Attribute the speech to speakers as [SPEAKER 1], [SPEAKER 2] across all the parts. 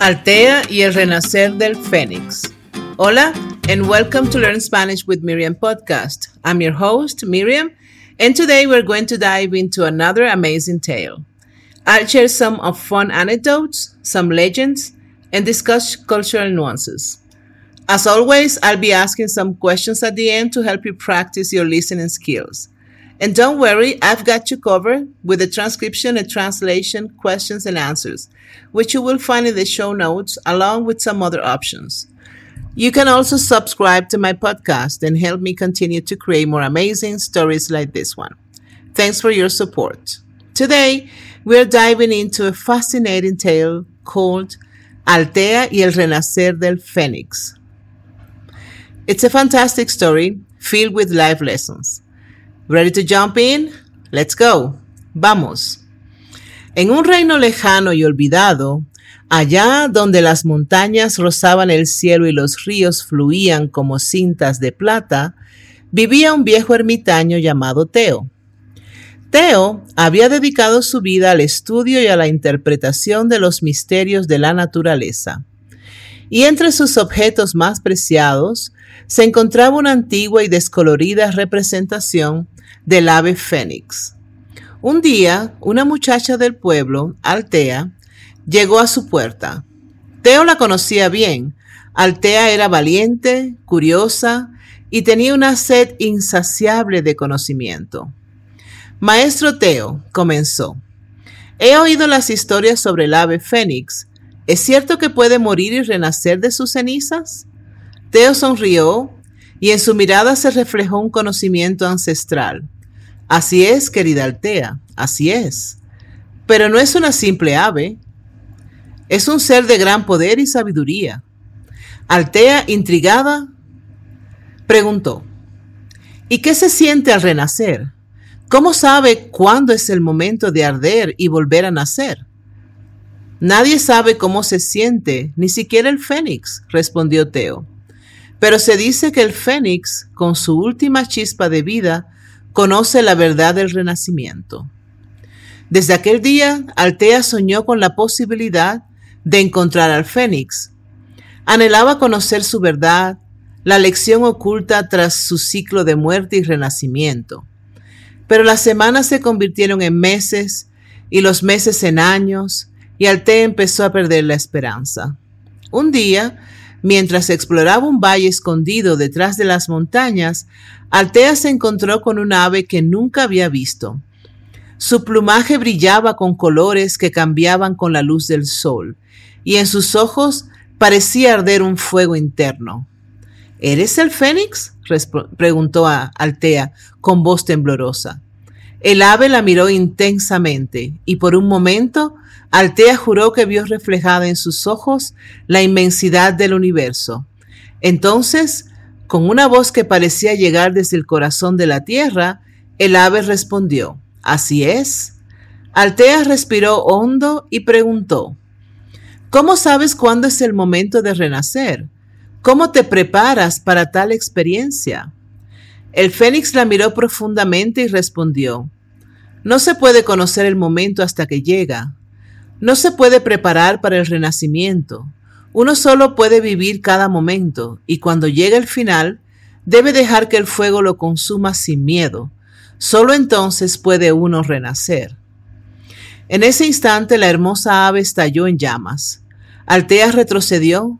[SPEAKER 1] Altea y el renacer del Fénix. Hola, and welcome to Learn Spanish with Miriam podcast. I'm your host, Miriam, and today we're going to dive into another amazing tale. I'll share some of fun anecdotes, some legends, and discuss cultural nuances. As always, I'll be asking some questions at the end to help you practice your listening skills. And don't worry, I've got you covered with the transcription and translation questions and answers, which you will find in the show notes along with some other options. You can also subscribe to my podcast and help me continue to create more amazing stories like this one. Thanks for your support. Today, we're diving into a fascinating tale called Altea y el Renacer del Fénix. It's a fantastic story filled with life lessons. Ready to jump in? Let's go. Vamos. En un reino lejano y olvidado, allá donde las montañas rozaban el cielo y los ríos fluían como cintas de plata, vivía un viejo ermitaño llamado Teo. Teo había dedicado su vida al estudio y a la interpretación de los misterios de la naturaleza. Y entre sus objetos más preciados se encontraba una antigua y descolorida representación del ave fénix. Un día, una muchacha del pueblo, Altea, llegó a su puerta. Teo la conocía bien. Altea era valiente, curiosa y tenía una sed insaciable de conocimiento. Maestro Teo, comenzó. He oído las historias sobre el ave fénix. ¿Es cierto que puede morir y renacer de sus cenizas? Teo sonrió y en su mirada se reflejó un conocimiento ancestral. Así es, querida Altea, así es. Pero no es una simple ave, es un ser de gran poder y sabiduría. Altea, intrigada, preguntó, ¿y qué se siente al renacer? ¿Cómo sabe cuándo es el momento de arder y volver a nacer? Nadie sabe cómo se siente, ni siquiera el fénix, respondió Teo. Pero se dice que el fénix, con su última chispa de vida, conoce la verdad del renacimiento. Desde aquel día, Altea soñó con la posibilidad de encontrar al Fénix. Anhelaba conocer su verdad, la lección oculta tras su ciclo de muerte y renacimiento. Pero las semanas se convirtieron en meses y los meses en años, y Altea empezó a perder la esperanza. Un día, mientras exploraba un valle escondido detrás de las montañas, Altea se encontró con un ave que nunca había visto. Su plumaje brillaba con colores que cambiaban con la luz del sol, y en sus ojos parecía arder un fuego interno. ¿Eres el fénix? preguntó a Altea con voz temblorosa. El ave la miró intensamente y por un momento Altea juró que vio reflejada en sus ojos la inmensidad del universo. Entonces con una voz que parecía llegar desde el corazón de la tierra, el ave respondió, Así es. Altea respiró hondo y preguntó, ¿Cómo sabes cuándo es el momento de renacer? ¿Cómo te preparas para tal experiencia? El fénix la miró profundamente y respondió, No se puede conocer el momento hasta que llega. No se puede preparar para el renacimiento. Uno solo puede vivir cada momento y cuando llega el final, debe dejar que el fuego lo consuma sin miedo. Solo entonces puede uno renacer. En ese instante la hermosa ave estalló en llamas. Altea retrocedió,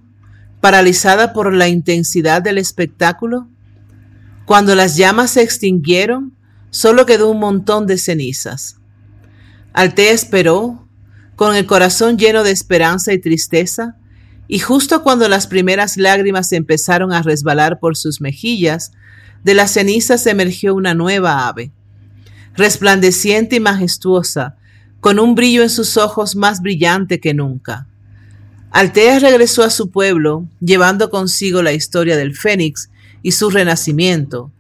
[SPEAKER 1] paralizada por la intensidad del espectáculo. Cuando las llamas se extinguieron, solo quedó un montón de cenizas. Altea esperó, con el corazón lleno de esperanza y tristeza, y justo cuando las primeras lágrimas empezaron a resbalar por sus mejillas, de las cenizas emergió una nueva ave, resplandeciente y majestuosa, con un brillo en sus ojos más brillante que nunca. Altea regresó a su pueblo, llevando consigo la historia del Fénix y su renacimiento.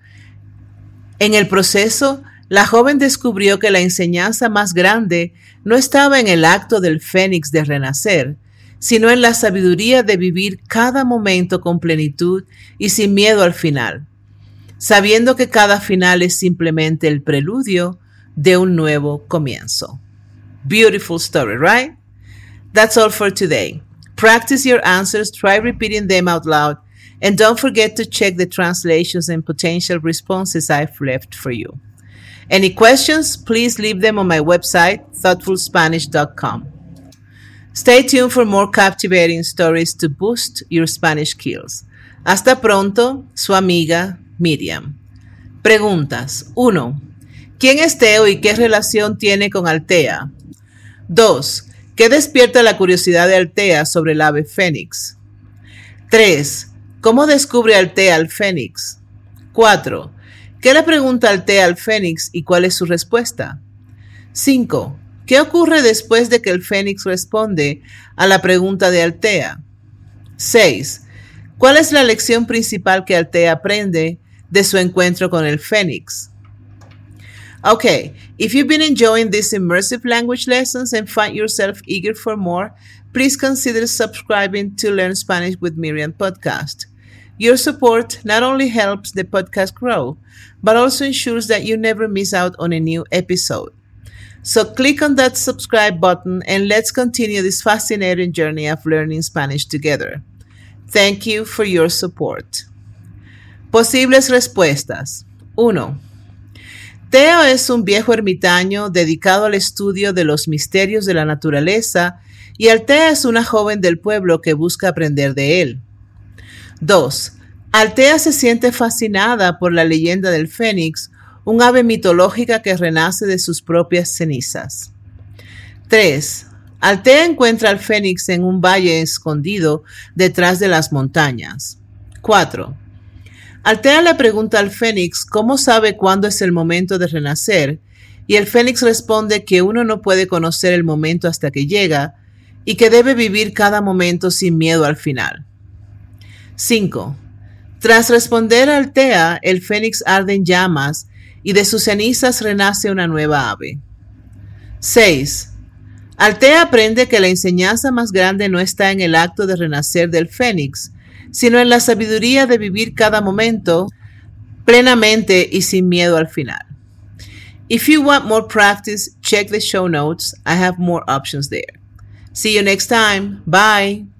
[SPEAKER 1] En el proceso, la joven descubrió que la enseñanza más grande no estaba en el acto del Fénix de renacer, sino en la sabiduría de vivir cada momento con plenitud y sin miedo al final, sabiendo que cada final es simplemente el preludio de un nuevo comienzo. Beautiful story, right? That's all for today. Practice your answers, try repeating them out loud, and don't forget to check the translations and potential responses I've left for you. Any questions, please leave them on my website, thoughtfulspanish.com. Stay tuned for more captivating stories to boost your Spanish skills. Hasta pronto, su amiga Miriam. Preguntas. 1. ¿Quién es Teo y qué relación tiene con Altea? 2. ¿Qué despierta la curiosidad de Altea sobre el ave fénix? 3. ¿Cómo descubre Altea al fénix? 4. ¿Qué le pregunta Altea al Fénix y cuál es su respuesta? 5. ¿Qué ocurre después de que el Fénix responde a la pregunta de Altea? 6. ¿Cuál es la lección principal que Altea aprende de su encuentro con el Fénix? Okay, if you've been enjoying these immersive language lessons and find yourself eager for more, please consider subscribing to Learn Spanish with Miriam podcast. Your support not only helps the podcast grow, but also ensures that you never miss out on a new episode. So click on that subscribe button and let's continue this fascinating journey of learning Spanish together. Thank you for your support. Posibles respuestas. 1. Teo es un viejo ermitaño dedicado al estudio de los misterios de la naturaleza y Altea es una joven del pueblo que busca aprender de él. 2. Altea se siente fascinada por la leyenda del fénix, un ave mitológica que renace de sus propias cenizas. 3. Altea encuentra al fénix en un valle escondido detrás de las montañas. 4. Altea le pregunta al fénix cómo sabe cuándo es el momento de renacer, y el fénix responde que uno no puede conocer el momento hasta que llega, y que debe vivir cada momento sin miedo al final. 5. Tras responder al Altea, el fénix arde en llamas y de sus cenizas renace una nueva ave. 6. Altea aprende que la enseñanza más grande no está en el acto de renacer del fénix, sino en la sabiduría de vivir cada momento plenamente y sin miedo al final. If you want more practice, check the show notes. I have more options there. See you next time. Bye.